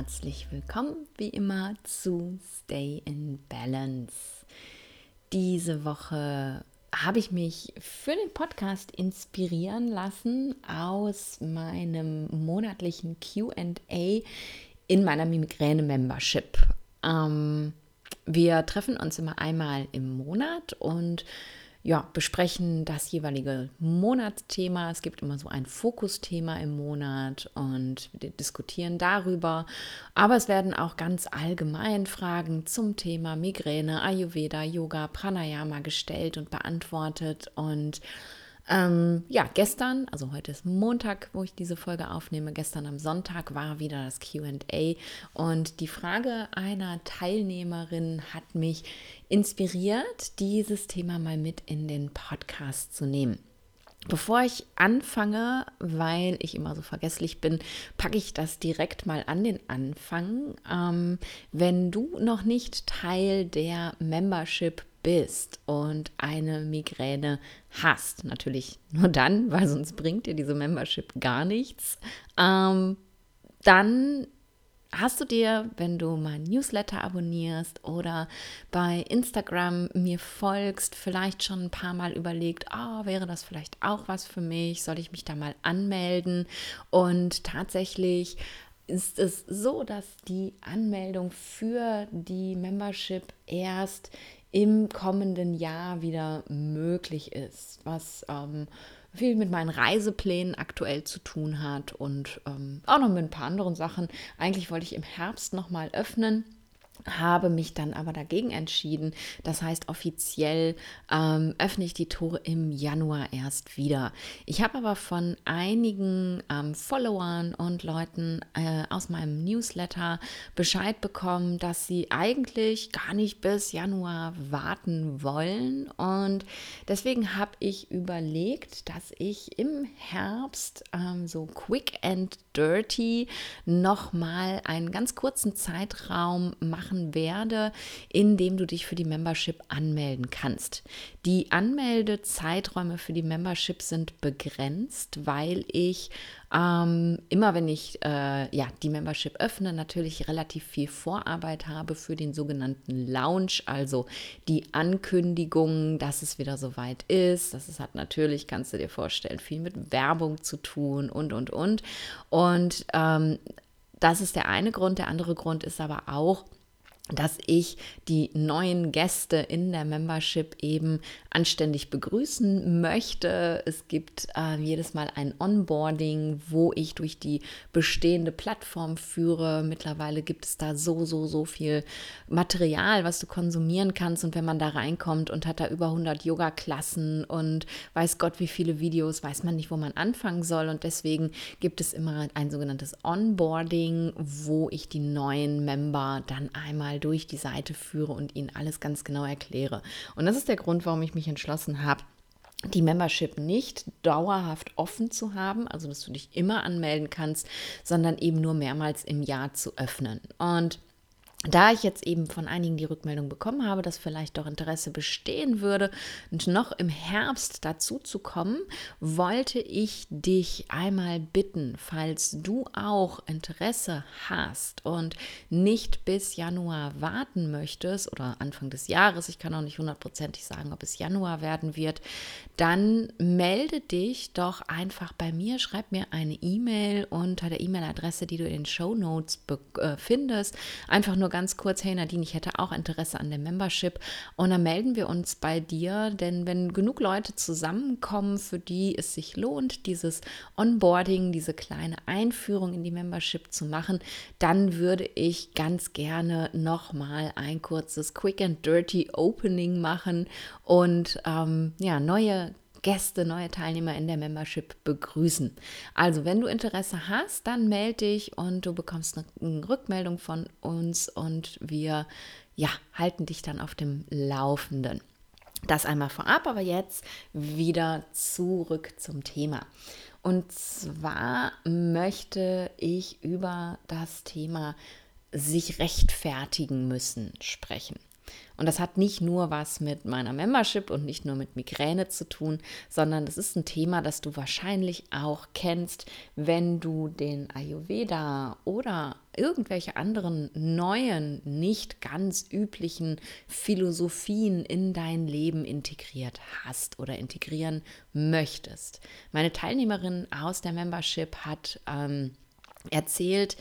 Herzlich willkommen wie immer zu Stay in Balance. Diese Woche habe ich mich für den Podcast inspirieren lassen aus meinem monatlichen QA in meiner Migräne-Membership. Ähm, wir treffen uns immer einmal im Monat und ja, besprechen das jeweilige Monatsthema. Es gibt immer so ein Fokusthema im Monat und wir diskutieren darüber. Aber es werden auch ganz allgemein Fragen zum Thema Migräne, Ayurveda, Yoga, Pranayama gestellt und beantwortet. Und ähm, ja, gestern, also heute ist Montag, wo ich diese Folge aufnehme. Gestern am Sonntag war wieder das QA und die Frage einer Teilnehmerin hat mich inspiriert, dieses Thema mal mit in den Podcast zu nehmen. Bevor ich anfange, weil ich immer so vergesslich bin, packe ich das direkt mal an den Anfang. Ähm, wenn du noch nicht Teil der Membership bist und eine Migräne hast, natürlich nur dann, weil sonst bringt dir diese Membership gar nichts, ähm, dann hast du dir, wenn du mein Newsletter abonnierst oder bei Instagram mir folgst, vielleicht schon ein paar Mal überlegt, oh, wäre das vielleicht auch was für mich? Soll ich mich da mal anmelden? Und tatsächlich ist es so, dass die Anmeldung für die Membership erst im kommenden Jahr wieder möglich ist, was ähm, viel mit meinen Reiseplänen aktuell zu tun hat und ähm, auch noch mit ein paar anderen Sachen. Eigentlich wollte ich im Herbst nochmal öffnen habe mich dann aber dagegen entschieden. Das heißt, offiziell ähm, öffne ich die Tore im Januar erst wieder. Ich habe aber von einigen ähm, Followern und Leuten äh, aus meinem Newsletter Bescheid bekommen, dass sie eigentlich gar nicht bis Januar warten wollen. Und deswegen habe ich überlegt, dass ich im Herbst ähm, so quick and dirty nochmal einen ganz kurzen Zeitraum mache machen werde, indem du dich für die Membership anmelden kannst. Die Anmeldezeiträume für die Membership sind begrenzt, weil ich ähm, immer wenn ich äh, ja, die Membership öffne, natürlich relativ viel Vorarbeit habe für den sogenannten Launch, also die Ankündigung, dass es wieder soweit ist. Das hat natürlich, kannst du dir vorstellen, viel mit Werbung zu tun und, und, und. Und ähm, das ist der eine Grund. Der andere Grund ist aber auch, dass ich die neuen Gäste in der Membership eben anständig begrüßen möchte. Es gibt äh, jedes Mal ein Onboarding, wo ich durch die bestehende Plattform führe. Mittlerweile gibt es da so, so, so viel Material, was du konsumieren kannst. Und wenn man da reinkommt und hat da über 100 Yoga-Klassen und weiß Gott, wie viele Videos, weiß man nicht, wo man anfangen soll. Und deswegen gibt es immer ein sogenanntes Onboarding, wo ich die neuen Member dann einmal durch die Seite führe und ihnen alles ganz genau erkläre. Und das ist der Grund, warum ich mich entschlossen habe, die Membership nicht dauerhaft offen zu haben, also dass du dich immer anmelden kannst, sondern eben nur mehrmals im Jahr zu öffnen. Und da ich jetzt eben von einigen die Rückmeldung bekommen habe, dass vielleicht doch Interesse bestehen würde, und noch im Herbst dazu zu kommen, wollte ich dich einmal bitten, falls du auch Interesse hast und nicht bis Januar warten möchtest oder Anfang des Jahres, ich kann auch nicht hundertprozentig sagen, ob es Januar werden wird, dann melde dich doch einfach bei mir, schreib mir eine E-Mail unter der E-Mail-Adresse, die du in den Show Notes äh, findest, einfach nur ganz kurz, hey Nadine, ich hätte auch Interesse an der Membership. Und dann melden wir uns bei dir, denn wenn genug Leute zusammenkommen, für die es sich lohnt, dieses Onboarding, diese kleine Einführung in die Membership zu machen, dann würde ich ganz gerne nochmal ein kurzes Quick and Dirty Opening machen und ähm, ja, neue Gäste, neue Teilnehmer in der Membership begrüßen. Also, wenn du Interesse hast, dann melde dich und du bekommst eine Rückmeldung von uns und wir ja, halten dich dann auf dem Laufenden. Das einmal vorab, aber jetzt wieder zurück zum Thema. Und zwar möchte ich über das Thema sich rechtfertigen müssen sprechen. Und das hat nicht nur was mit meiner Membership und nicht nur mit Migräne zu tun, sondern das ist ein Thema, das du wahrscheinlich auch kennst, wenn du den Ayurveda oder irgendwelche anderen neuen, nicht ganz üblichen Philosophien in dein Leben integriert hast oder integrieren möchtest. Meine Teilnehmerin aus der Membership hat ähm, erzählt,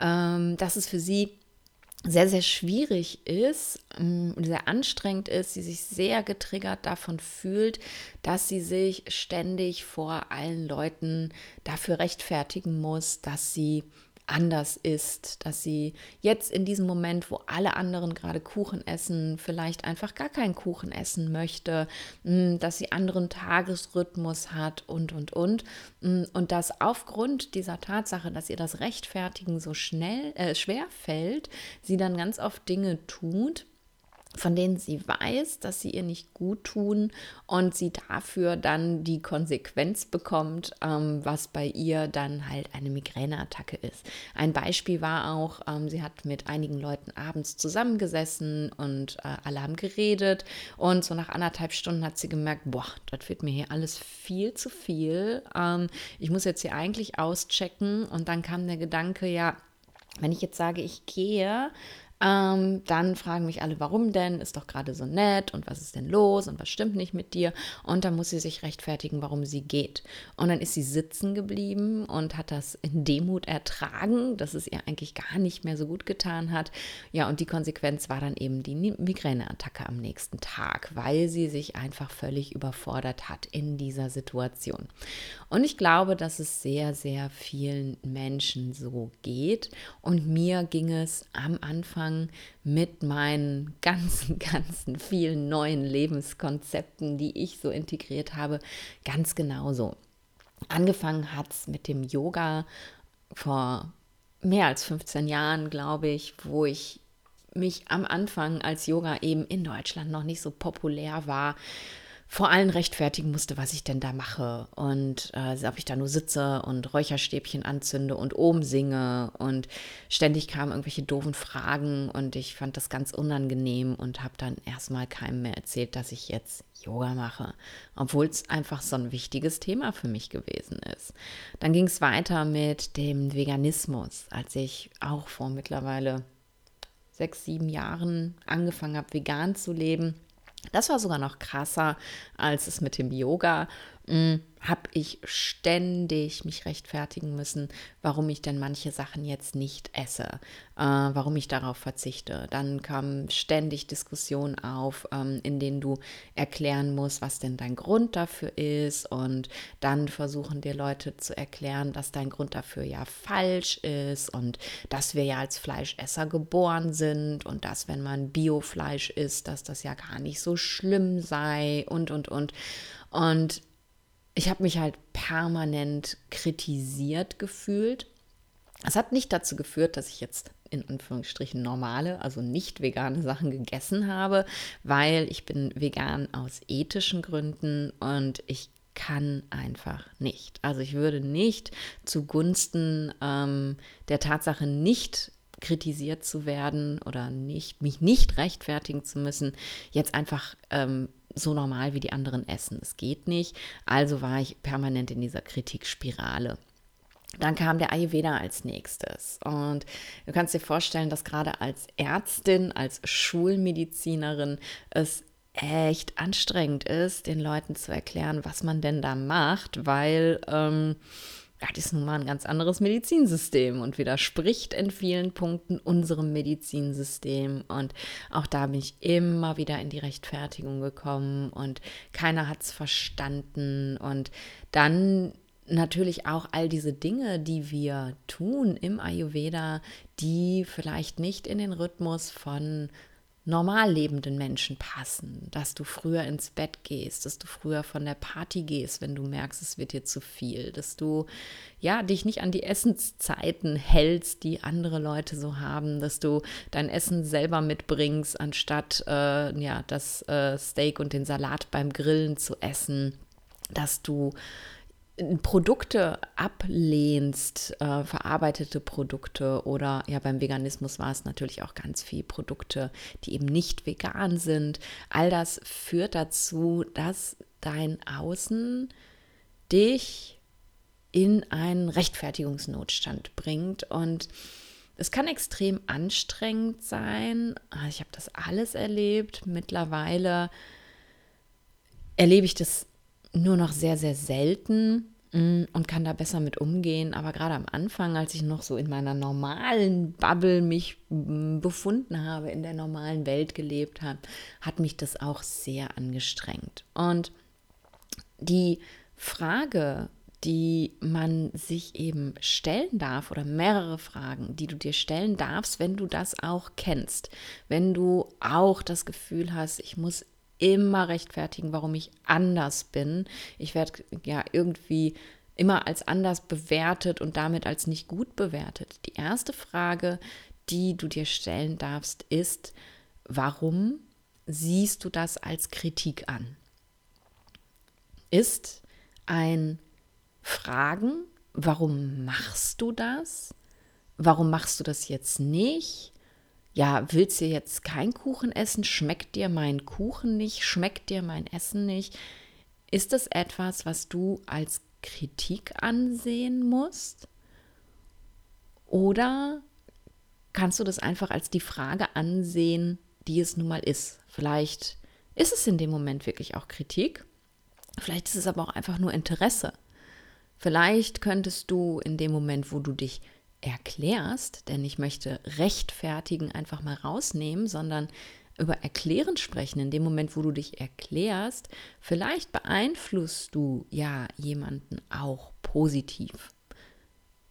ähm, dass es für sie sehr, sehr schwierig ist ähm, und sehr anstrengend ist, sie sich sehr getriggert davon fühlt, dass sie sich ständig vor allen Leuten dafür rechtfertigen muss, dass sie anders ist, dass sie jetzt in diesem Moment, wo alle anderen gerade Kuchen essen, vielleicht einfach gar keinen Kuchen essen möchte, mm, dass sie anderen Tagesrhythmus hat und, und, und. Mm, und dass aufgrund dieser Tatsache, dass ihr das Rechtfertigen so schnell, äh, schwer fällt, sie dann ganz oft Dinge tut, von denen sie weiß, dass sie ihr nicht gut tun und sie dafür dann die Konsequenz bekommt, ähm, was bei ihr dann halt eine Migräneattacke ist. Ein Beispiel war auch, ähm, sie hat mit einigen Leuten abends zusammengesessen und äh, alle haben geredet und so nach anderthalb Stunden hat sie gemerkt, boah, das wird mir hier alles viel zu viel. Ähm, ich muss jetzt hier eigentlich auschecken und dann kam der Gedanke, ja, wenn ich jetzt sage, ich gehe, ähm, dann fragen mich alle, warum denn? Ist doch gerade so nett und was ist denn los und was stimmt nicht mit dir? Und dann muss sie sich rechtfertigen, warum sie geht. Und dann ist sie sitzen geblieben und hat das in Demut ertragen, dass es ihr eigentlich gar nicht mehr so gut getan hat. Ja, und die Konsequenz war dann eben die Migräneattacke am nächsten Tag, weil sie sich einfach völlig überfordert hat in dieser Situation. Und ich glaube, dass es sehr, sehr vielen Menschen so geht. Und mir ging es am Anfang Anfang mit meinen ganzen, ganzen vielen neuen Lebenskonzepten, die ich so integriert habe, ganz genauso. Angefangen hat es mit dem Yoga vor mehr als 15 Jahren, glaube ich, wo ich mich am Anfang als Yoga eben in Deutschland noch nicht so populär war, vor allen rechtfertigen musste, was ich denn da mache und äh, ob ich da nur sitze und Räucherstäbchen anzünde und oben singe und ständig kamen irgendwelche doofen Fragen und ich fand das ganz unangenehm und habe dann erstmal keinem mehr erzählt, dass ich jetzt Yoga mache, obwohl es einfach so ein wichtiges Thema für mich gewesen ist. Dann ging es weiter mit dem Veganismus, als ich auch vor mittlerweile sechs, sieben Jahren angefangen habe, vegan zu leben das war sogar noch krasser als es mit dem Yoga. Habe ich ständig mich rechtfertigen müssen, warum ich denn manche Sachen jetzt nicht esse, äh, warum ich darauf verzichte. Dann kamen ständig Diskussionen auf, ähm, in denen du erklären musst, was denn dein Grund dafür ist. Und dann versuchen dir Leute zu erklären, dass dein Grund dafür ja falsch ist und dass wir ja als Fleischesser geboren sind und dass, wenn man Biofleisch isst, dass das ja gar nicht so schlimm sei und, und, und. Und ich habe mich halt permanent kritisiert gefühlt. Es hat nicht dazu geführt, dass ich jetzt in Anführungsstrichen normale, also nicht vegane Sachen gegessen habe, weil ich bin vegan aus ethischen Gründen und ich kann einfach nicht. Also ich würde nicht zugunsten ähm, der Tatsache nicht kritisiert zu werden oder nicht, mich nicht rechtfertigen zu müssen, jetzt einfach ähm, so normal wie die anderen essen. Es geht nicht. Also war ich permanent in dieser Kritikspirale. Dann kam der Ayurveda als nächstes. Und du kannst dir vorstellen, dass gerade als Ärztin, als Schulmedizinerin es echt anstrengend ist, den Leuten zu erklären, was man denn da macht, weil ähm, ja, das ist nun mal ein ganz anderes Medizinsystem und widerspricht in vielen Punkten unserem Medizinsystem. Und auch da bin ich immer wieder in die Rechtfertigung gekommen und keiner hat es verstanden. Und dann natürlich auch all diese Dinge, die wir tun im Ayurveda, die vielleicht nicht in den Rhythmus von normal lebenden Menschen passen, dass du früher ins Bett gehst, dass du früher von der Party gehst, wenn du merkst, es wird dir zu viel, dass du ja dich nicht an die Essenszeiten hältst, die andere Leute so haben, dass du dein Essen selber mitbringst, anstatt äh, ja das äh, Steak und den Salat beim Grillen zu essen, dass du Produkte ablehnst, äh, verarbeitete Produkte oder ja beim Veganismus war es natürlich auch ganz viel Produkte, die eben nicht vegan sind. All das führt dazu, dass dein Außen dich in einen Rechtfertigungsnotstand bringt und es kann extrem anstrengend sein. Ah, ich habe das alles erlebt. Mittlerweile erlebe ich das nur noch sehr, sehr selten mm, und kann da besser mit umgehen. Aber gerade am Anfang, als ich noch so in meiner normalen Bubble mich mm, befunden habe, in der normalen Welt gelebt habe, hat mich das auch sehr angestrengt. Und die Frage, die man sich eben stellen darf oder mehrere Fragen, die du dir stellen darfst, wenn du das auch kennst, wenn du auch das Gefühl hast, ich muss immer rechtfertigen, warum ich anders bin. Ich werde ja irgendwie immer als anders bewertet und damit als nicht gut bewertet. Die erste Frage, die du dir stellen darfst, ist, warum siehst du das als Kritik an? Ist ein Fragen, warum machst du das? Warum machst du das jetzt nicht? Ja, willst du jetzt keinen Kuchen essen? Schmeckt dir mein Kuchen nicht? Schmeckt dir mein Essen nicht? Ist das etwas, was du als Kritik ansehen musst? Oder kannst du das einfach als die Frage ansehen, die es nun mal ist? Vielleicht ist es in dem Moment wirklich auch Kritik. Vielleicht ist es aber auch einfach nur Interesse. Vielleicht könntest du in dem Moment, wo du dich erklärst, denn ich möchte rechtfertigen einfach mal rausnehmen, sondern über Erklären sprechen, in dem Moment, wo du dich erklärst, vielleicht beeinflusst du ja jemanden auch positiv.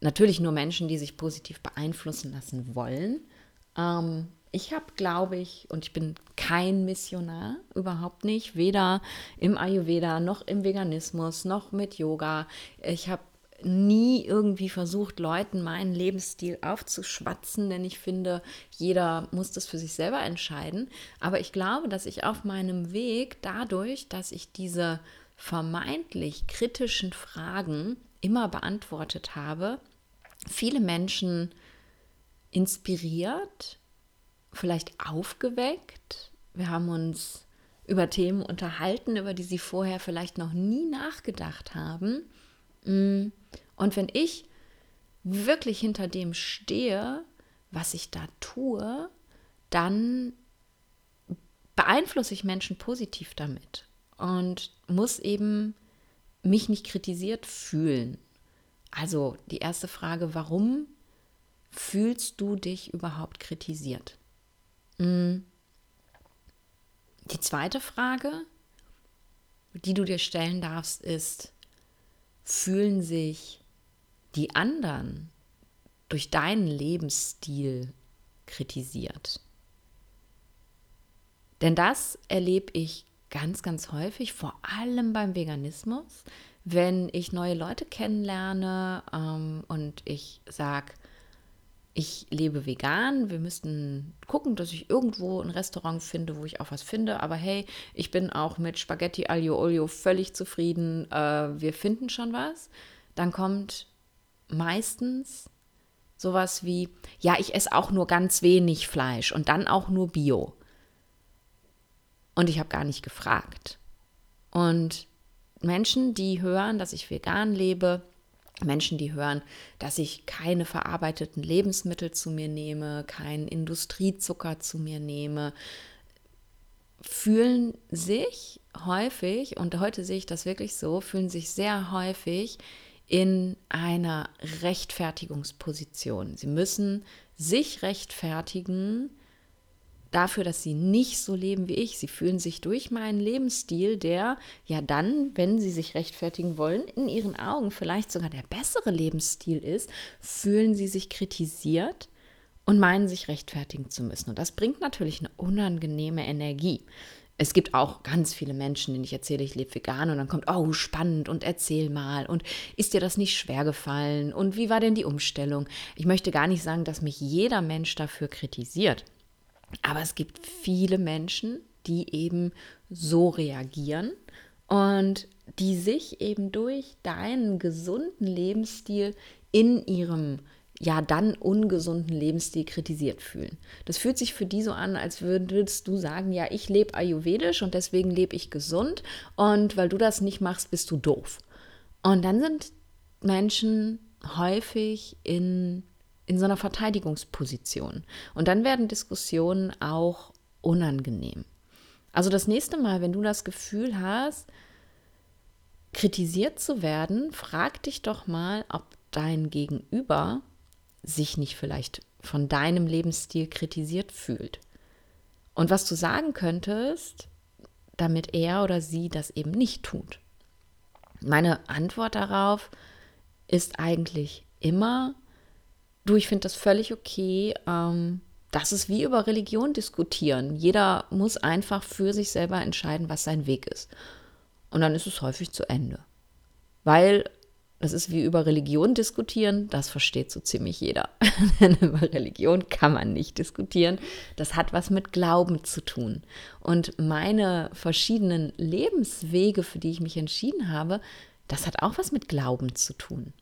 Natürlich nur Menschen, die sich positiv beeinflussen lassen wollen. Ähm, ich habe, glaube ich, und ich bin kein Missionar, überhaupt nicht, weder im Ayurveda noch im Veganismus noch mit Yoga. Ich habe nie irgendwie versucht, Leuten meinen Lebensstil aufzuschwatzen, denn ich finde, jeder muss das für sich selber entscheiden. Aber ich glaube, dass ich auf meinem Weg dadurch, dass ich diese vermeintlich kritischen Fragen immer beantwortet habe, viele Menschen inspiriert, vielleicht aufgeweckt. Wir haben uns über Themen unterhalten, über die sie vorher vielleicht noch nie nachgedacht haben. Mm. Und wenn ich wirklich hinter dem stehe, was ich da tue, dann beeinflusse ich Menschen positiv damit und muss eben mich nicht kritisiert fühlen. Also die erste Frage, warum fühlst du dich überhaupt kritisiert? Mm. Die zweite Frage, die du dir stellen darfst, ist, fühlen sich die anderen durch deinen Lebensstil kritisiert. Denn das erlebe ich ganz, ganz häufig, vor allem beim Veganismus, wenn ich neue Leute kennenlerne ähm, und ich sage, ich lebe vegan, wir müssten gucken, dass ich irgendwo ein Restaurant finde, wo ich auch was finde. Aber hey, ich bin auch mit Spaghetti Aglio Olio völlig zufrieden. Äh, wir finden schon was. Dann kommt meistens sowas wie, ja, ich esse auch nur ganz wenig Fleisch und dann auch nur Bio. Und ich habe gar nicht gefragt. Und Menschen, die hören, dass ich vegan lebe, Menschen, die hören, dass ich keine verarbeiteten Lebensmittel zu mir nehme, keinen Industriezucker zu mir nehme, fühlen sich häufig, und heute sehe ich das wirklich so, fühlen sich sehr häufig in einer Rechtfertigungsposition. Sie müssen sich rechtfertigen dafür, dass sie nicht so leben wie ich. Sie fühlen sich durch meinen Lebensstil, der ja dann, wenn sie sich rechtfertigen wollen, in ihren Augen vielleicht sogar der bessere Lebensstil ist, fühlen sie sich kritisiert und meinen sich rechtfertigen zu müssen. Und das bringt natürlich eine unangenehme Energie. Es gibt auch ganz viele Menschen, denen ich erzähle, ich lebe vegan und dann kommt, oh, spannend und erzähl mal und ist dir das nicht schwer gefallen und wie war denn die Umstellung? Ich möchte gar nicht sagen, dass mich jeder Mensch dafür kritisiert. Aber es gibt viele Menschen, die eben so reagieren. Und die sich eben durch deinen gesunden Lebensstil in ihrem ja dann ungesunden Lebensstil kritisiert fühlen. Das fühlt sich für die so an, als würdest du sagen, ja, ich lebe ayurvedisch und deswegen lebe ich gesund und weil du das nicht machst, bist du doof. Und dann sind Menschen häufig in, in so einer Verteidigungsposition. Und dann werden Diskussionen auch unangenehm. Also das nächste Mal, wenn du das Gefühl hast, kritisiert zu werden, frag dich doch mal, ob dein Gegenüber sich nicht vielleicht von deinem Lebensstil kritisiert fühlt. Und was du sagen könntest, damit er oder sie das eben nicht tut. Meine Antwort darauf ist eigentlich immer, du, ich finde das völlig okay. Ähm, das ist wie über Religion diskutieren. Jeder muss einfach für sich selber entscheiden, was sein Weg ist. Und dann ist es häufig zu Ende. Weil das ist wie über Religion diskutieren, das versteht so ziemlich jeder. Denn über Religion kann man nicht diskutieren. Das hat was mit Glauben zu tun. Und meine verschiedenen Lebenswege, für die ich mich entschieden habe, das hat auch was mit Glauben zu tun.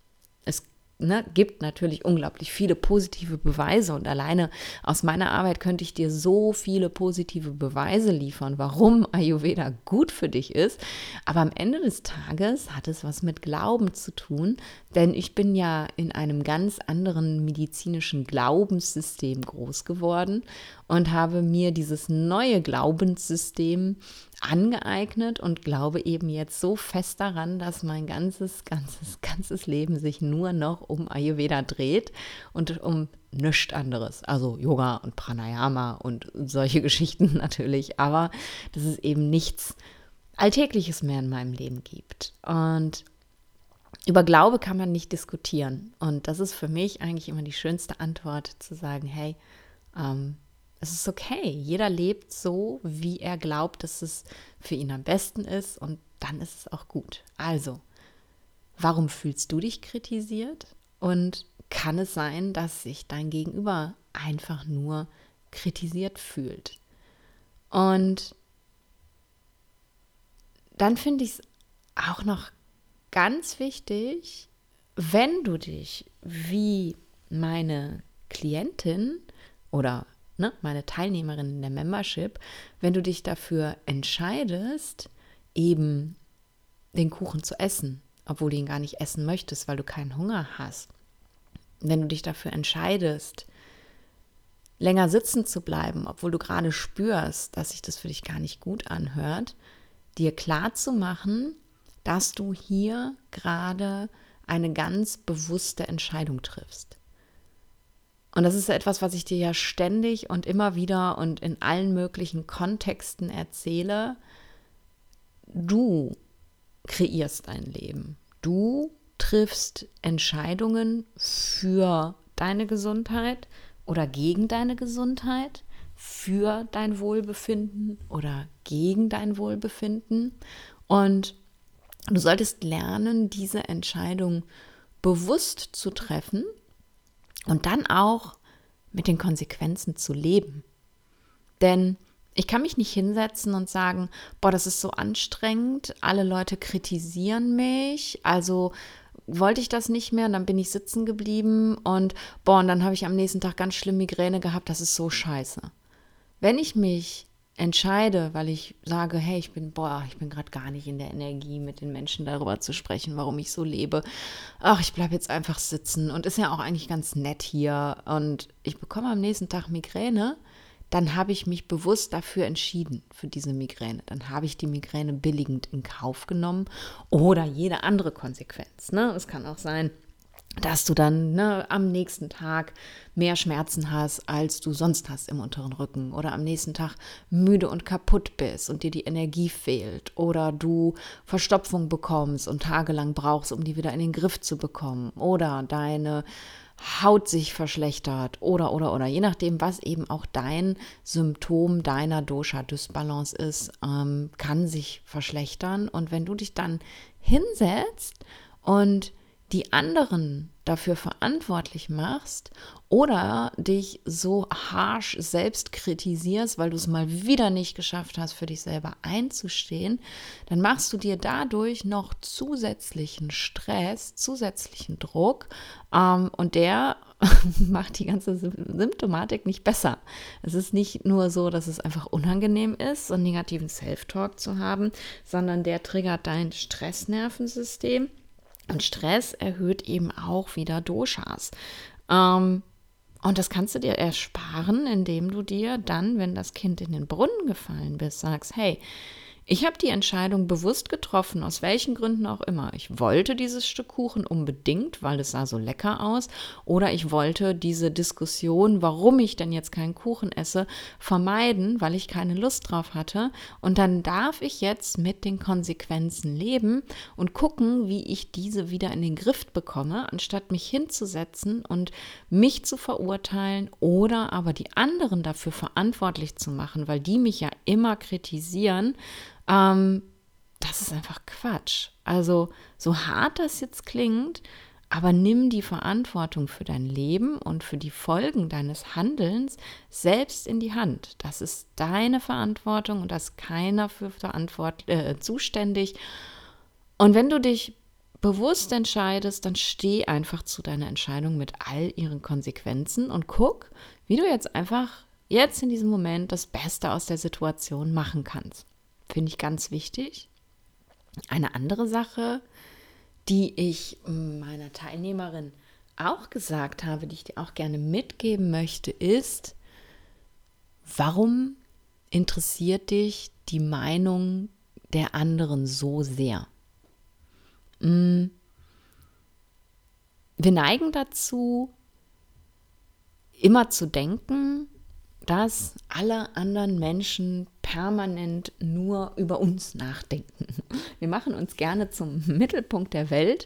Ne, gibt natürlich unglaublich viele positive Beweise und alleine aus meiner Arbeit könnte ich dir so viele positive Beweise liefern, warum Ayurveda gut für dich ist. Aber am Ende des Tages hat es was mit Glauben zu tun, denn ich bin ja in einem ganz anderen medizinischen Glaubenssystem groß geworden und habe mir dieses neue Glaubenssystem angeeignet und glaube eben jetzt so fest daran, dass mein ganzes, ganzes, ganzes Leben sich nur noch um Ayurveda dreht und um nichts anderes. Also Yoga und Pranayama und solche Geschichten natürlich, aber dass es eben nichts Alltägliches mehr in meinem Leben gibt. Und über Glaube kann man nicht diskutieren. Und das ist für mich eigentlich immer die schönste Antwort, zu sagen, hey, ähm, es ist okay. Jeder lebt so, wie er glaubt, dass es für ihn am besten ist und dann ist es auch gut. Also, warum fühlst du dich kritisiert? Und kann es sein, dass sich dein Gegenüber einfach nur kritisiert fühlt? Und dann finde ich es auch noch ganz wichtig, wenn du dich wie meine Klientin oder ne, meine Teilnehmerin in der Membership, wenn du dich dafür entscheidest, eben den Kuchen zu essen, obwohl du ihn gar nicht essen möchtest, weil du keinen Hunger hast. Wenn du dich dafür entscheidest, länger sitzen zu bleiben, obwohl du gerade spürst, dass sich das für dich gar nicht gut anhört, dir klar zu machen, dass du hier gerade eine ganz bewusste Entscheidung triffst. Und das ist etwas, was ich dir ja ständig und immer wieder und in allen möglichen Kontexten erzähle. Du kreierst dein Leben. Du triffst Entscheidungen für deine Gesundheit oder gegen deine Gesundheit, für dein Wohlbefinden oder gegen dein Wohlbefinden. Und du solltest lernen, diese Entscheidung bewusst zu treffen und dann auch mit den Konsequenzen zu leben. Denn ich kann mich nicht hinsetzen und sagen, boah, das ist so anstrengend, alle Leute kritisieren mich, also wollte ich das nicht mehr und dann bin ich sitzen geblieben und boah, und dann habe ich am nächsten Tag ganz schlimm Migräne gehabt, das ist so scheiße. Wenn ich mich entscheide, weil ich sage, hey, ich bin, boah, ich bin gerade gar nicht in der Energie, mit den Menschen darüber zu sprechen, warum ich so lebe. Ach, ich bleibe jetzt einfach sitzen und ist ja auch eigentlich ganz nett hier und ich bekomme am nächsten Tag Migräne, dann habe ich mich bewusst dafür entschieden, für diese Migräne. Dann habe ich die Migräne billigend in Kauf genommen oder jede andere Konsequenz. Ne? Es kann auch sein, dass du dann ne, am nächsten Tag mehr Schmerzen hast, als du sonst hast im unteren Rücken oder am nächsten Tag müde und kaputt bist und dir die Energie fehlt oder du Verstopfung bekommst und tagelang brauchst, um die wieder in den Griff zu bekommen oder deine Haut sich verschlechtert oder oder oder. Je nachdem, was eben auch dein Symptom deiner Dosha-Dysbalance ist, ähm, kann sich verschlechtern. Und wenn du dich dann hinsetzt und die anderen dafür verantwortlich machst oder dich so harsh selbst kritisierst, weil du es mal wieder nicht geschafft hast, für dich selber einzustehen, dann machst du dir dadurch noch zusätzlichen Stress, zusätzlichen Druck ähm, und der macht die ganze Symptomatik nicht besser. Es ist nicht nur so, dass es einfach unangenehm ist, so einen negativen Self-Talk zu haben, sondern der triggert dein Stressnervensystem. Und Stress erhöht eben auch wieder Doshas. Ähm, und das kannst du dir ersparen, indem du dir dann, wenn das Kind in den Brunnen gefallen bist, sagst, hey, ich habe die Entscheidung bewusst getroffen, aus welchen Gründen auch immer. Ich wollte dieses Stück Kuchen unbedingt, weil es sah so lecker aus, oder ich wollte diese Diskussion, warum ich denn jetzt keinen Kuchen esse, vermeiden, weil ich keine Lust drauf hatte. Und dann darf ich jetzt mit den Konsequenzen leben und gucken, wie ich diese wieder in den Griff bekomme, anstatt mich hinzusetzen und mich zu verurteilen oder aber die anderen dafür verantwortlich zu machen, weil die mich ja immer kritisieren ähm, das ist einfach Quatsch. Also so hart das jetzt klingt, aber nimm die Verantwortung für dein Leben und für die Folgen deines Handelns selbst in die Hand. Das ist deine Verantwortung und da ist keiner für verantwort äh, zuständig. Und wenn du dich bewusst entscheidest, dann steh einfach zu deiner Entscheidung mit all ihren Konsequenzen und guck, wie du jetzt einfach jetzt in diesem Moment das Beste aus der Situation machen kannst. Finde ich ganz wichtig. Eine andere Sache, die ich meiner Teilnehmerin auch gesagt habe, die ich dir auch gerne mitgeben möchte, ist, warum interessiert dich die Meinung der anderen so sehr? Mm. Wir neigen dazu, immer zu denken, dass alle anderen Menschen permanent nur über uns nachdenken. Wir machen uns gerne zum Mittelpunkt der Welt.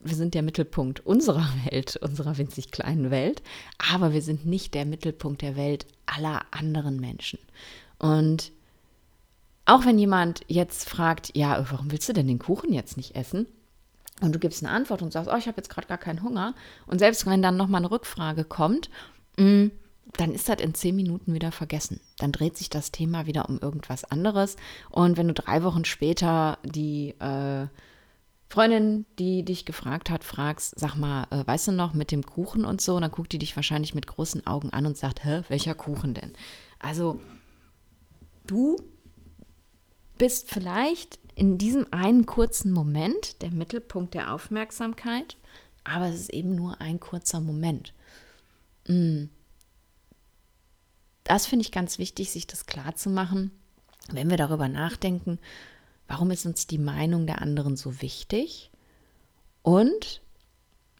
Wir sind der Mittelpunkt unserer Welt, unserer winzig kleinen Welt, aber wir sind nicht der Mittelpunkt der Welt aller anderen Menschen. Und auch wenn jemand jetzt fragt, ja, warum willst du denn den Kuchen jetzt nicht essen? Und du gibst eine Antwort und sagst, oh, ich habe jetzt gerade gar keinen Hunger. Und selbst wenn dann nochmal eine Rückfrage kommt, mh, mm, dann ist das in zehn Minuten wieder vergessen. Dann dreht sich das Thema wieder um irgendwas anderes. Und wenn du drei Wochen später die äh, Freundin, die dich gefragt hat, fragst, sag mal, äh, weißt du noch, mit dem Kuchen und so, dann guckt die dich wahrscheinlich mit großen Augen an und sagt, hä, welcher Kuchen denn? Also, du bist vielleicht in diesem einen kurzen Moment der Mittelpunkt der Aufmerksamkeit, aber es ist eben nur ein kurzer Moment. Mm das finde ich ganz wichtig, sich das klar zu machen, wenn wir darüber nachdenken, warum ist uns die Meinung der anderen so wichtig? Und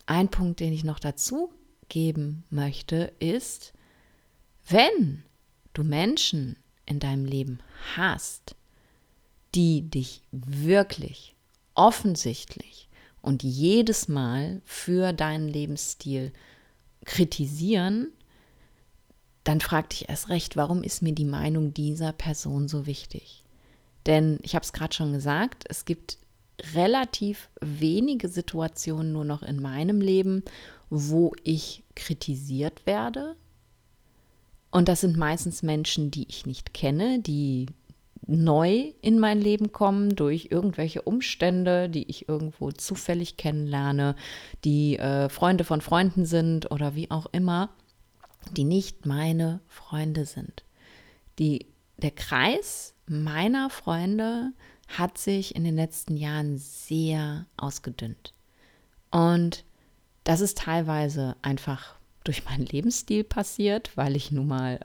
ein Punkt, den ich noch dazu geben möchte, ist, wenn du Menschen in deinem Leben hast, die dich wirklich offensichtlich und jedes Mal für deinen Lebensstil kritisieren, dann frag dich erst recht, warum ist mir die Meinung dieser Person so wichtig? Denn ich habe es gerade schon gesagt, es gibt relativ wenige Situationen nur noch in meinem Leben, wo ich kritisiert werde. Und das sind meistens Menschen, die ich nicht kenne, die neu in mein Leben kommen durch irgendwelche Umstände, die ich irgendwo zufällig kennenlerne, die äh, Freunde von Freunden sind oder wie auch immer die nicht meine Freunde sind. Die, der Kreis meiner Freunde hat sich in den letzten Jahren sehr ausgedünnt. Und das ist teilweise einfach durch meinen Lebensstil passiert, weil ich nun mal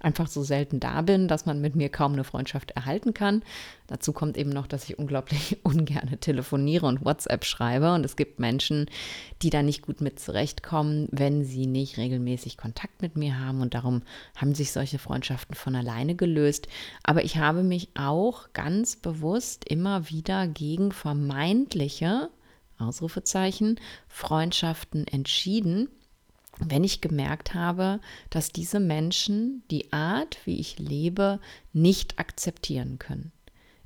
einfach so selten da bin, dass man mit mir kaum eine Freundschaft erhalten kann. Dazu kommt eben noch, dass ich unglaublich ungern telefoniere und WhatsApp schreibe. Und es gibt Menschen, die da nicht gut mit zurechtkommen, wenn sie nicht regelmäßig Kontakt mit mir haben. Und darum haben sich solche Freundschaften von alleine gelöst. Aber ich habe mich auch ganz bewusst immer wieder gegen vermeintliche Ausrufezeichen Freundschaften entschieden wenn ich gemerkt habe, dass diese Menschen die Art, wie ich lebe, nicht akzeptieren können.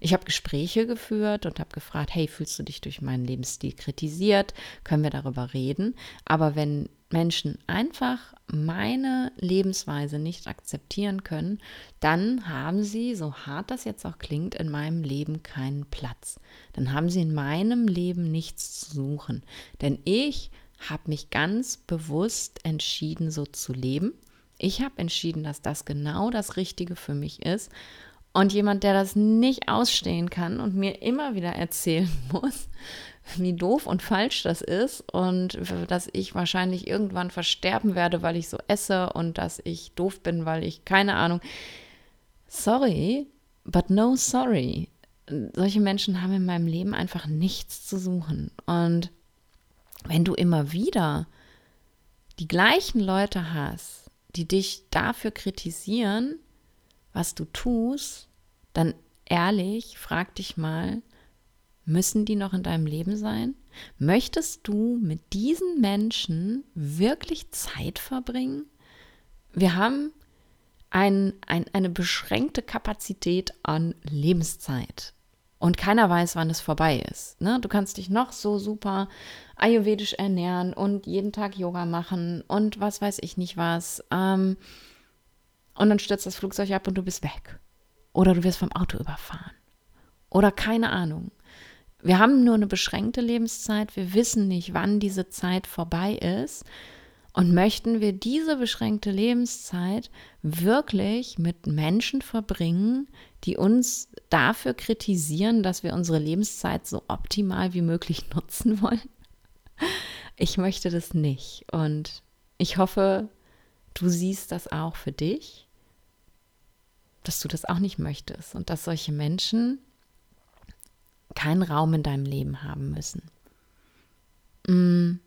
Ich habe Gespräche geführt und habe gefragt, hey, fühlst du dich durch meinen Lebensstil kritisiert? Können wir darüber reden? Aber wenn Menschen einfach meine Lebensweise nicht akzeptieren können, dann haben sie, so hart das jetzt auch klingt, in meinem Leben keinen Platz. Dann haben sie in meinem Leben nichts zu suchen. Denn ich habe mich ganz bewusst entschieden, so zu leben. Ich habe entschieden, dass das genau das Richtige für mich ist. Und jemand, der das nicht ausstehen kann und mir immer wieder erzählen muss, wie doof und falsch das ist und dass ich wahrscheinlich irgendwann versterben werde, weil ich so esse und dass ich doof bin, weil ich keine Ahnung. Sorry, but no sorry. Solche Menschen haben in meinem Leben einfach nichts zu suchen. Und wenn du immer wieder die gleichen Leute hast, die dich dafür kritisieren, was du tust, dann ehrlich, frag dich mal, müssen die noch in deinem Leben sein? Möchtest du mit diesen Menschen wirklich Zeit verbringen? Wir haben ein, ein, eine beschränkte Kapazität an Lebenszeit. Und keiner weiß, wann es vorbei ist. Ne? Du kannst dich noch so super ayurvedisch ernähren und jeden Tag Yoga machen und was weiß ich nicht was. Ähm, und dann stürzt das Flugzeug ab und du bist weg. Oder du wirst vom Auto überfahren. Oder keine Ahnung. Wir haben nur eine beschränkte Lebenszeit. Wir wissen nicht, wann diese Zeit vorbei ist. Und möchten wir diese beschränkte Lebenszeit wirklich mit Menschen verbringen, die uns dafür kritisieren, dass wir unsere Lebenszeit so optimal wie möglich nutzen wollen? Ich möchte das nicht. Und ich hoffe, du siehst das auch für dich dass du das auch nicht möchtest und dass solche Menschen keinen Raum in deinem Leben haben müssen. Mm.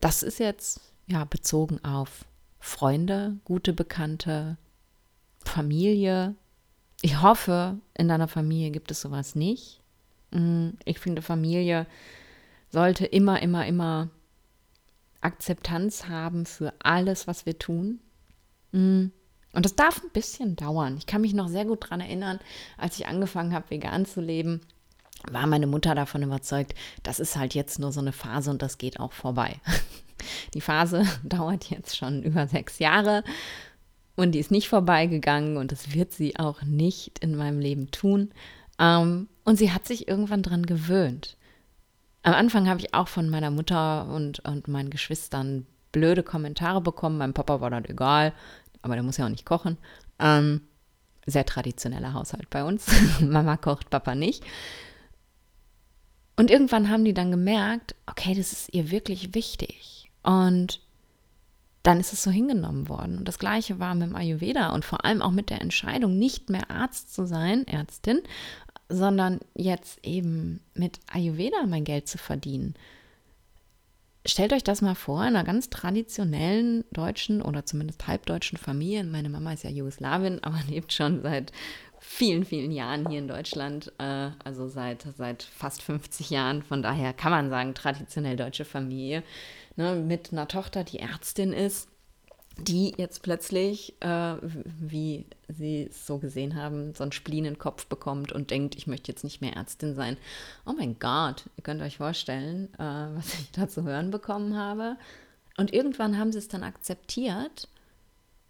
Das ist jetzt ja bezogen auf Freunde, gute Bekannte, Familie. Ich hoffe, in deiner Familie gibt es sowas nicht. Mm. Ich finde, Familie sollte immer, immer, immer Akzeptanz haben für alles, was wir tun. Mm. Und das darf ein bisschen dauern. Ich kann mich noch sehr gut daran erinnern, als ich angefangen habe, vegan zu leben, war meine Mutter davon überzeugt, das ist halt jetzt nur so eine Phase und das geht auch vorbei. Die Phase dauert jetzt schon über sechs Jahre und die ist nicht vorbeigegangen und das wird sie auch nicht in meinem Leben tun. Ähm, und sie hat sich irgendwann dran gewöhnt. Am Anfang habe ich auch von meiner Mutter und, und meinen Geschwistern blöde Kommentare bekommen. Meinem Papa war das egal aber der muss ja auch nicht kochen. Ähm, sehr traditioneller Haushalt bei uns. Mama kocht, Papa nicht. Und irgendwann haben die dann gemerkt, okay, das ist ihr wirklich wichtig. Und dann ist es so hingenommen worden. Und das gleiche war mit dem Ayurveda und vor allem auch mit der Entscheidung, nicht mehr Arzt zu sein, Ärztin, sondern jetzt eben mit Ayurveda mein Geld zu verdienen stellt euch das mal vor, in einer ganz traditionellen deutschen oder zumindest halbdeutschen Familie. Meine Mama ist ja Jugoslawin, aber lebt schon seit vielen, vielen Jahren hier in Deutschland, äh, also seit, seit fast 50 Jahren. Von daher kann man sagen, traditionell deutsche Familie, ne, mit einer Tochter, die Ärztin ist die jetzt plötzlich, äh, wie sie es so gesehen haben, so einen Spleen in den Kopf bekommt und denkt, ich möchte jetzt nicht mehr Ärztin sein. Oh mein Gott, ihr könnt euch vorstellen, äh, was ich da zu hören bekommen habe. Und irgendwann haben sie es dann akzeptiert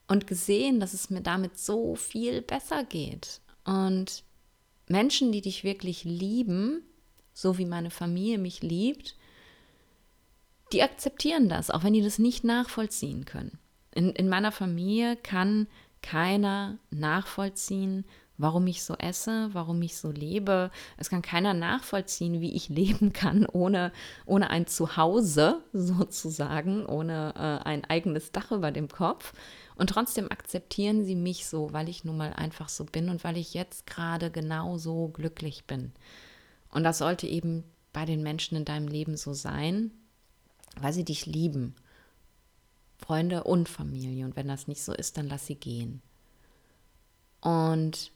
und gesehen, dass es mir damit so viel besser geht. Und Menschen, die dich wirklich lieben, so wie meine Familie mich liebt, die akzeptieren das, auch wenn die das nicht nachvollziehen können. In, in meiner Familie kann keiner nachvollziehen, warum ich so esse, warum ich so lebe. Es kann keiner nachvollziehen, wie ich leben kann, ohne, ohne ein Zuhause sozusagen, ohne äh, ein eigenes Dach über dem Kopf. Und trotzdem akzeptieren sie mich so, weil ich nun mal einfach so bin und weil ich jetzt gerade genau so glücklich bin. Und das sollte eben bei den Menschen in deinem Leben so sein, weil sie dich lieben Freunde und Familie. Und wenn das nicht so ist, dann lass sie gehen. Und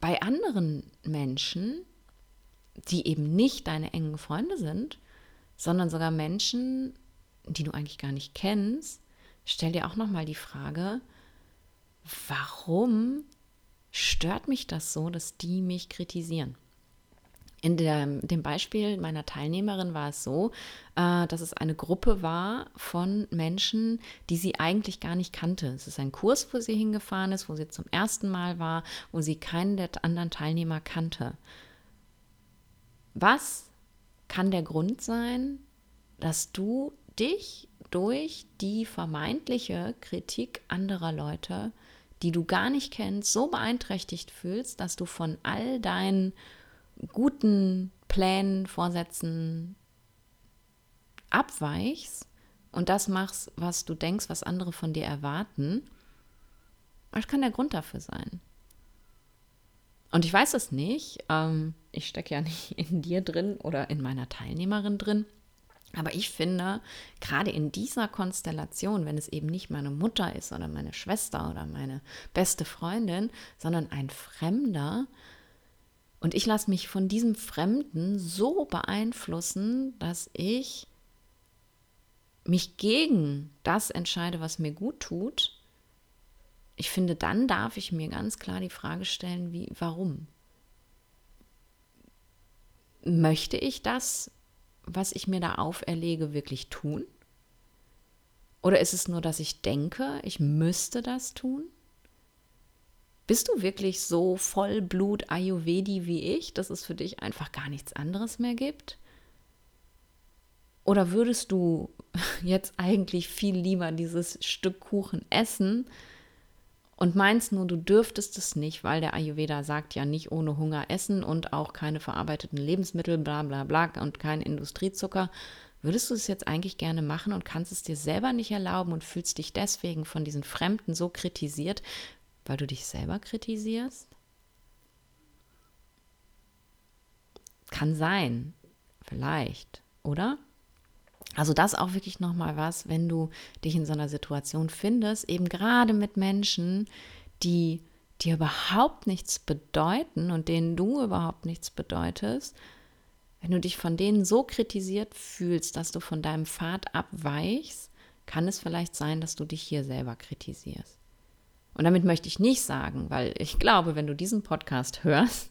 bei anderen Menschen, die eben nicht deine engen Freunde sind, sondern sogar Menschen, die du eigentlich gar nicht kennst, stell dir auch noch mal die Frage, warum stört mich das so, dass die mich kritisieren. In der, dem Beispiel meiner Teilnehmerin war es so, äh, dass es eine Gruppe war von Menschen, die sie eigentlich gar nicht kannte. Es ist ein Kurs, wo sie hingefahren ist, wo sie zum ersten Mal war, wo sie keinen der anderen Teilnehmer kannte. Was kann der Grund sein, dass du dich durch die vermeintliche Kritik anderer Leute, die du gar nicht kennst, so beeinträchtigt fühlst, dass du von all deinen guten Plänen, Vorsätzen abweichst und das machst, was du denkst, was andere von dir erwarten, was kann der Grund dafür sein? Und ich weiß es nicht. Ähm, ich stecke ja nicht in dir drin oder in meiner Teilnehmerin drin. Aber ich finde, gerade in dieser Konstellation, wenn es eben nicht meine Mutter ist oder meine Schwester oder meine beste Freundin, sondern ein Fremder, und ich lasse mich von diesem Fremden so beeinflussen, dass ich mich gegen das entscheide, was mir gut tut, ich finde, dann darf ich mir ganz klar die Frage stellen, wie, warum? Möchte ich das, was ich mir da auferlege, wirklich tun? Oder ist es nur, dass ich denke, ich müsste das tun? Bist du wirklich so Vollblut Ayurvedi wie ich, dass es für dich einfach gar nichts anderes mehr gibt? Oder würdest du jetzt eigentlich viel lieber dieses Stück Kuchen essen und meinst nur, du dürftest es nicht, weil der Ayurveda sagt ja nicht ohne Hunger essen und auch keine verarbeiteten Lebensmittel, bla bla bla und kein Industriezucker. Würdest du es jetzt eigentlich gerne machen und kannst es dir selber nicht erlauben und fühlst dich deswegen von diesen Fremden so kritisiert, weil du dich selber kritisierst? Kann sein, vielleicht, oder? Also das auch wirklich nochmal was, wenn du dich in so einer Situation findest, eben gerade mit Menschen, die dir überhaupt nichts bedeuten und denen du überhaupt nichts bedeutest, wenn du dich von denen so kritisiert fühlst, dass du von deinem Pfad abweichst, kann es vielleicht sein, dass du dich hier selber kritisierst. Und damit möchte ich nicht sagen, weil ich glaube, wenn du diesen Podcast hörst,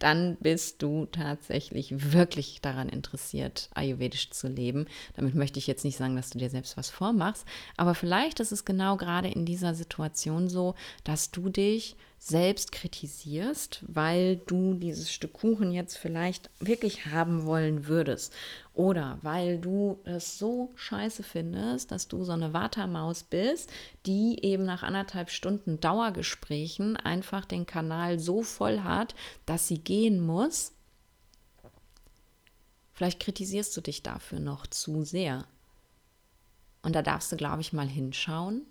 dann bist du tatsächlich wirklich daran interessiert, ayurvedisch zu leben. Damit möchte ich jetzt nicht sagen, dass du dir selbst was vormachst, aber vielleicht ist es genau gerade in dieser Situation so, dass du dich selbst kritisierst, weil du dieses Stück Kuchen jetzt vielleicht wirklich haben wollen würdest. Oder weil du es so scheiße findest, dass du so eine Watermaus bist, die eben nach anderthalb Stunden Dauergesprächen einfach den Kanal so voll hat, dass sie gehen muss. Vielleicht kritisierst du dich dafür noch zu sehr. Und da darfst du, glaube ich, mal hinschauen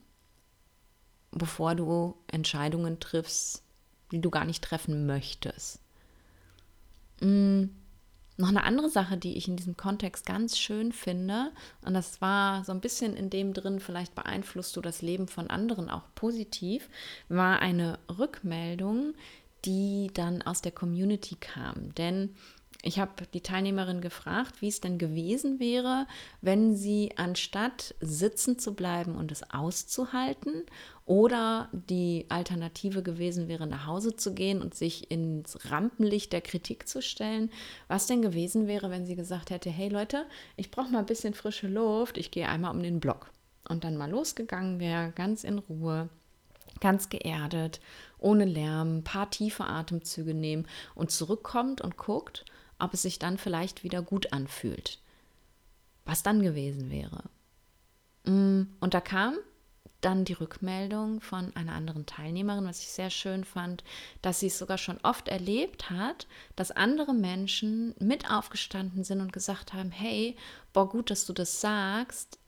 bevor du Entscheidungen triffst, die du gar nicht treffen möchtest. Mm, noch eine andere Sache, die ich in diesem Kontext ganz schön finde, und das war so ein bisschen in dem drin, vielleicht beeinflusst du das Leben von anderen auch positiv, war eine Rückmeldung, die dann aus der Community kam. Denn ich habe die Teilnehmerin gefragt, wie es denn gewesen wäre, wenn sie anstatt sitzen zu bleiben und es auszuhalten oder die Alternative gewesen wäre, nach Hause zu gehen und sich ins Rampenlicht der Kritik zu stellen, was denn gewesen wäre, wenn sie gesagt hätte, hey Leute, ich brauche mal ein bisschen frische Luft, ich gehe einmal um den Block. Und dann mal losgegangen wäre, ganz in Ruhe, ganz geerdet, ohne Lärm, ein paar tiefe Atemzüge nehmen und zurückkommt und guckt, ob es sich dann vielleicht wieder gut anfühlt. Was dann gewesen wäre. Mm, und da kam dann die Rückmeldung von einer anderen Teilnehmerin, was ich sehr schön fand, dass sie es sogar schon oft erlebt hat, dass andere Menschen mit aufgestanden sind und gesagt haben, hey, boah, gut, dass du das sagst.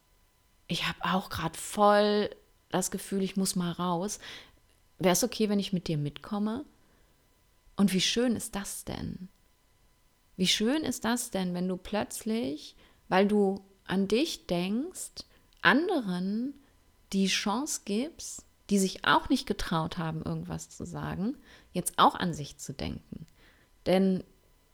Ich habe auch gerade voll das Gefühl, ich muss mal raus. Wäre es okay, wenn ich mit dir mitkomme? Und wie schön ist das denn? Wie schön ist das denn, wenn du plötzlich, weil du an dich denkst, anderen die Chance gibst, die sich auch nicht getraut haben, irgendwas zu sagen, jetzt auch an sich zu denken. Denn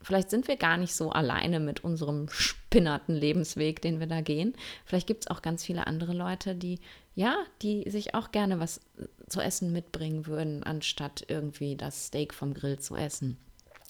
vielleicht sind wir gar nicht so alleine mit unserem spinnerten Lebensweg, den wir da gehen. Vielleicht gibt es auch ganz viele andere Leute, die, ja, die sich auch gerne was zu essen mitbringen würden, anstatt irgendwie das Steak vom Grill zu essen.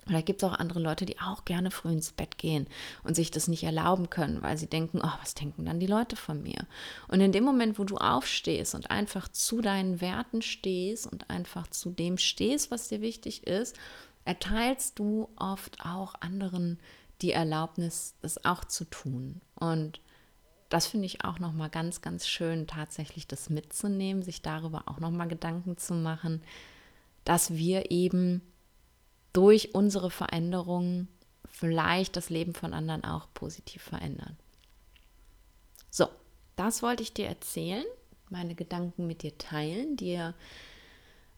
Vielleicht gibt es auch andere Leute, die auch gerne früh ins Bett gehen und sich das nicht erlauben können, weil sie denken, oh, was denken dann die Leute von mir? Und in dem Moment, wo du aufstehst und einfach zu deinen Werten stehst und einfach zu dem stehst, was dir wichtig ist, erteilst du oft auch anderen die Erlaubnis, das auch zu tun. Und das finde ich auch noch mal ganz, ganz schön, tatsächlich das mitzunehmen, sich darüber auch noch mal Gedanken zu machen, dass wir eben durch unsere Veränderungen vielleicht das Leben von anderen auch positiv verändern. So, das wollte ich dir erzählen, meine Gedanken mit dir teilen, dir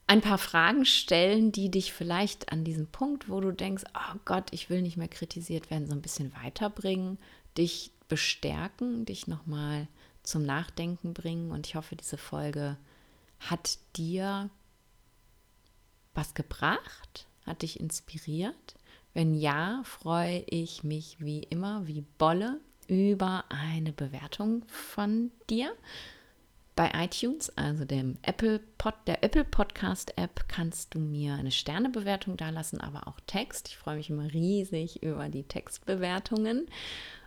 ein paar Fragen stellen, die dich vielleicht an diesem Punkt, wo du denkst, oh Gott, ich will nicht mehr kritisiert werden, so ein bisschen weiterbringen, dich bestärken, dich nochmal zum Nachdenken bringen. Und ich hoffe, diese Folge hat dir was gebracht, hat dich inspiriert? Wenn ja, freue ich mich wie immer, wie Bolle, über eine Bewertung von dir. Bei iTunes, also dem Apple Pod, der Apple Podcast App, kannst du mir eine Sternebewertung dalassen, aber auch Text. Ich freue mich immer riesig über die Textbewertungen.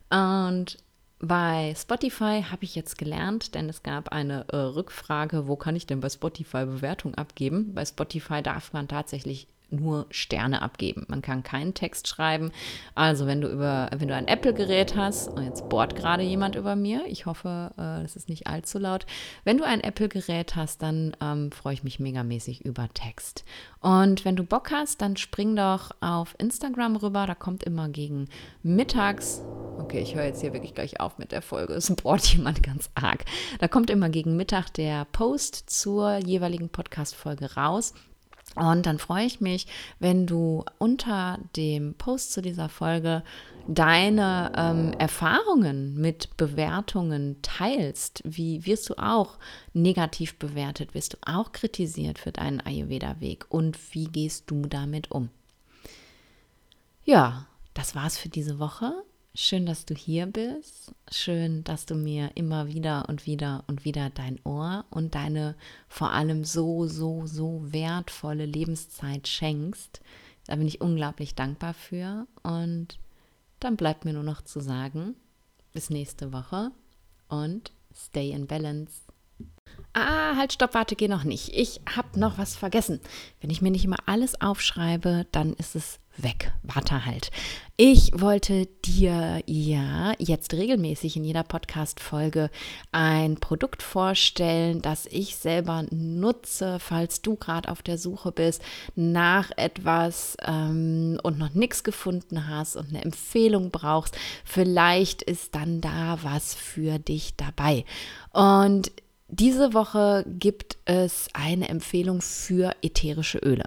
Und bei Spotify habe ich jetzt gelernt, denn es gab eine äh, Rückfrage, wo kann ich denn bei Spotify Bewertung abgeben? Bei Spotify darf man tatsächlich nur Sterne abgeben. Man kann keinen Text schreiben. Also wenn du über, wenn du ein Apple-Gerät hast, und jetzt bohrt gerade jemand über mir, ich hoffe, äh, das ist nicht allzu laut. Wenn du ein Apple-Gerät hast, dann ähm, freue ich mich megamäßig über Text. Und wenn du Bock hast, dann spring doch auf Instagram rüber. Da kommt immer gegen mittags. Okay, ich höre jetzt hier wirklich gleich auf mit der Folge. Es bohrt jemand ganz arg. Da kommt immer gegen Mittag der Post zur jeweiligen Podcast-Folge raus. Und dann freue ich mich, wenn du unter dem Post zu dieser Folge deine ähm, Erfahrungen mit Bewertungen teilst. Wie wirst du auch negativ bewertet? Wirst du auch kritisiert für deinen Ayurveda-Weg? Und wie gehst du damit um? Ja, das war's für diese Woche. Schön, dass du hier bist. Schön, dass du mir immer wieder und wieder und wieder dein Ohr und deine vor allem so, so, so wertvolle Lebenszeit schenkst. Da bin ich unglaublich dankbar für. Und dann bleibt mir nur noch zu sagen, bis nächste Woche und stay in balance. Ah, halt, stopp, warte, geh noch nicht. Ich habe noch was vergessen. Wenn ich mir nicht immer alles aufschreibe, dann ist es weg. Warte halt. Ich wollte dir ja jetzt regelmäßig in jeder Podcast-Folge ein Produkt vorstellen, das ich selber nutze, falls du gerade auf der Suche bist nach etwas ähm, und noch nichts gefunden hast und eine Empfehlung brauchst. Vielleicht ist dann da was für dich dabei. Und diese Woche gibt es eine Empfehlung für ätherische Öle.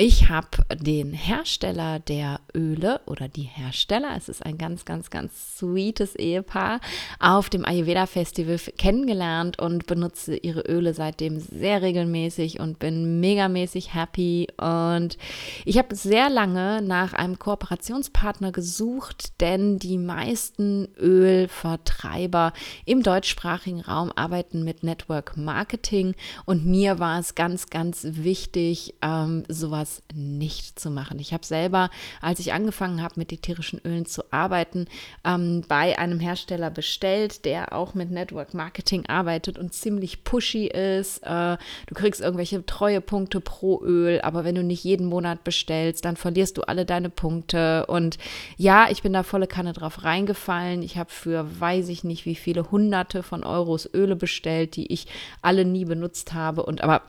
Ich habe den Hersteller der Öle oder die Hersteller, es ist ein ganz, ganz, ganz sweetes Ehepaar, auf dem Ayurveda Festival kennengelernt und benutze ihre Öle seitdem sehr regelmäßig und bin megamäßig happy. Und ich habe sehr lange nach einem Kooperationspartner gesucht, denn die meisten Ölvertreiber im deutschsprachigen Raum arbeiten mit Network Marketing und mir war es ganz, ganz wichtig, ähm, sowas sowas nicht zu machen. Ich habe selber, als ich angefangen habe, mit ätherischen Ölen zu arbeiten, ähm, bei einem Hersteller bestellt, der auch mit Network Marketing arbeitet und ziemlich pushy ist. Äh, du kriegst irgendwelche Treuepunkte pro Öl, aber wenn du nicht jeden Monat bestellst, dann verlierst du alle deine Punkte. Und ja, ich bin da volle Kanne drauf reingefallen. Ich habe für weiß ich nicht wie viele Hunderte von Euros Öle bestellt, die ich alle nie benutzt habe. Und aber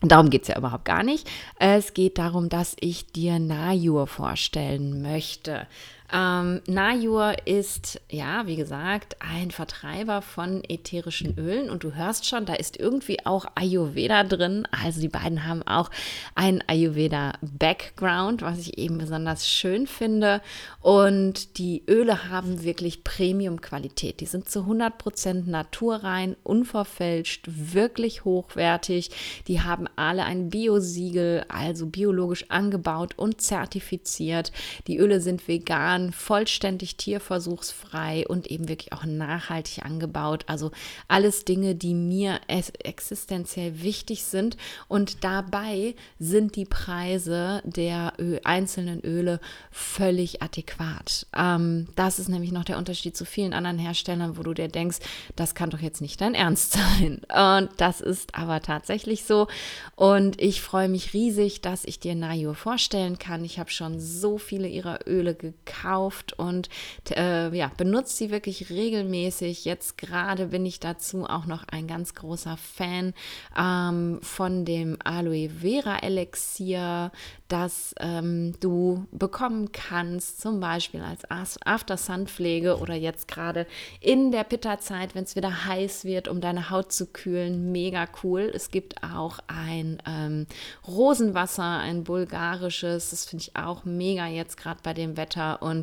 darum geht es ja überhaupt gar nicht. Es geht darum, dass ich dir Najur vorstellen möchte. Ähm, Najur ist, ja, wie gesagt, ein Vertreiber von ätherischen Ölen und du hörst schon, da ist irgendwie auch Ayurveda drin. Also die beiden haben auch einen Ayurveda-Background, was ich eben besonders schön finde. Und die Öle haben wirklich Premium-Qualität. Die sind zu 100% naturrein, unverfälscht, wirklich hochwertig. Die haben alle ein Biosiegel, also biologisch angebaut und zertifiziert. Die Öle sind vegan vegan, vollständig tierversuchsfrei und eben wirklich auch nachhaltig angebaut. Also alles Dinge, die mir existenziell wichtig sind. Und dabei sind die Preise der Ö einzelnen Öle völlig adäquat. Ähm, das ist nämlich noch der Unterschied zu vielen anderen Herstellern, wo du dir denkst, das kann doch jetzt nicht dein Ernst sein. Und das ist aber tatsächlich so. Und ich freue mich riesig, dass ich dir Nayo vorstellen kann. Ich habe schon so viele ihrer Öle gekauft gekauft und äh, ja, benutze sie wirklich regelmäßig. Jetzt gerade bin ich dazu auch noch ein ganz großer Fan ähm, von dem Aloe Vera Elixier, das ähm, du bekommen kannst, zum Beispiel als After-Sun-Pflege oder jetzt gerade in der Pitta-Zeit, wenn es wieder heiß wird, um deine Haut zu kühlen. Mega cool. Es gibt auch ein ähm, Rosenwasser, ein bulgarisches, das finde ich auch mega jetzt gerade bei dem Wetter. Und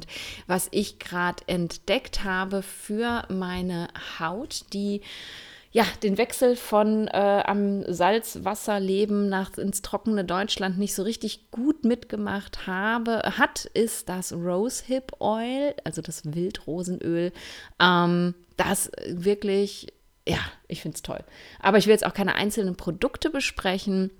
was ich gerade entdeckt habe für meine Haut, die ja, den Wechsel von äh, am Salzwasserleben nach ins trockene Deutschland nicht so richtig gut mitgemacht habe, hat, ist das Rose Hip Oil, also das Wildrosenöl, ähm, das wirklich, ja, ich finde es toll. Aber ich will jetzt auch keine einzelnen Produkte besprechen.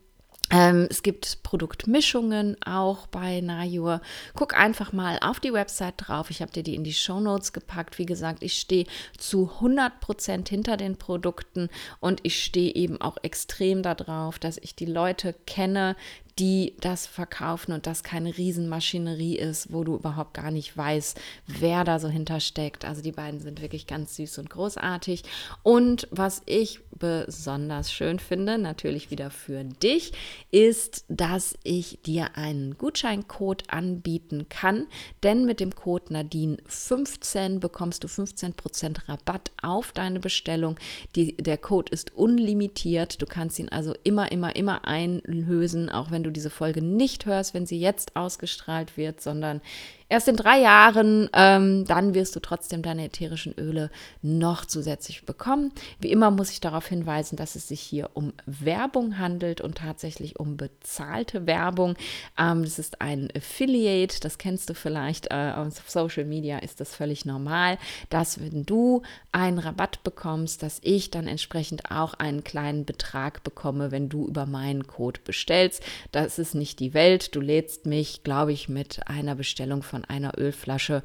Ähm, es gibt Produktmischungen auch bei Najur. Guck einfach mal auf die Website drauf. Ich habe dir die in die Show Notes gepackt. Wie gesagt, ich stehe zu 100% hinter den Produkten und ich stehe eben auch extrem darauf, dass ich die Leute kenne, die das verkaufen und das keine Riesenmaschinerie ist, wo du überhaupt gar nicht weißt, wer da so hintersteckt. Also die beiden sind wirklich ganz süß und großartig. Und was ich besonders schön finde, natürlich wieder für dich, ist, dass ich dir einen Gutscheincode anbieten kann. Denn mit dem Code Nadine15 bekommst du 15% Rabatt auf deine Bestellung. Die, der Code ist unlimitiert. Du kannst ihn also immer, immer, immer einlösen, auch wenn du diese Folge nicht hörst, wenn sie jetzt ausgestrahlt wird, sondern erst in drei Jahren, ähm, dann wirst du trotzdem deine ätherischen Öle noch zusätzlich bekommen. Wie immer muss ich darauf hinweisen, dass es sich hier um Werbung handelt und tatsächlich um bezahlte Werbung. Ähm, das ist ein Affiliate, das kennst du vielleicht äh, auf Social Media, ist das völlig normal, dass wenn du einen Rabatt bekommst, dass ich dann entsprechend auch einen kleinen Betrag bekomme, wenn du über meinen Code bestellst. Das ist nicht die Welt. Du lädst mich, glaube ich, mit einer Bestellung von von einer Ölflasche.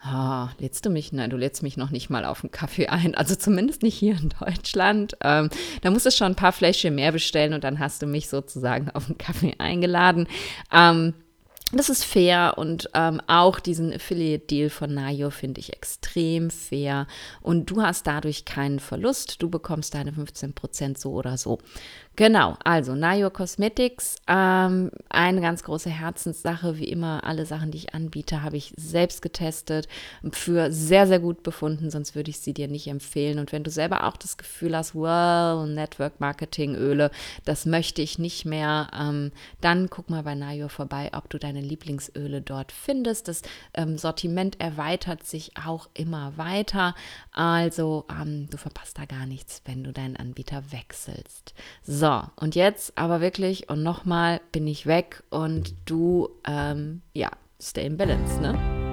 Ah, lädst du mich? Nein, du lädst mich noch nicht mal auf einen Kaffee ein. Also zumindest nicht hier in Deutschland. Ähm, da musst du schon ein paar Fläschchen mehr bestellen und dann hast du mich sozusagen auf einen Kaffee eingeladen. Ähm, das ist fair und ähm, auch diesen Affiliate-Deal von Nayo finde ich extrem fair und du hast dadurch keinen Verlust. Du bekommst deine 15% so oder so. Genau, also Nayo Cosmetics, ähm, eine ganz große Herzenssache. Wie immer, alle Sachen, die ich anbiete, habe ich selbst getestet, für sehr, sehr gut befunden, sonst würde ich sie dir nicht empfehlen. Und wenn du selber auch das Gefühl hast, well, Network Marketing Öle, das möchte ich nicht mehr, ähm, dann guck mal bei Nayo vorbei, ob du deine Lieblingsöle dort findest. Das ähm, Sortiment erweitert sich auch immer weiter. Also ähm, du verpasst da gar nichts, wenn du deinen Anbieter wechselst. So, so, und jetzt aber wirklich, und nochmal bin ich weg und du, ähm, ja, stay in balance, ne?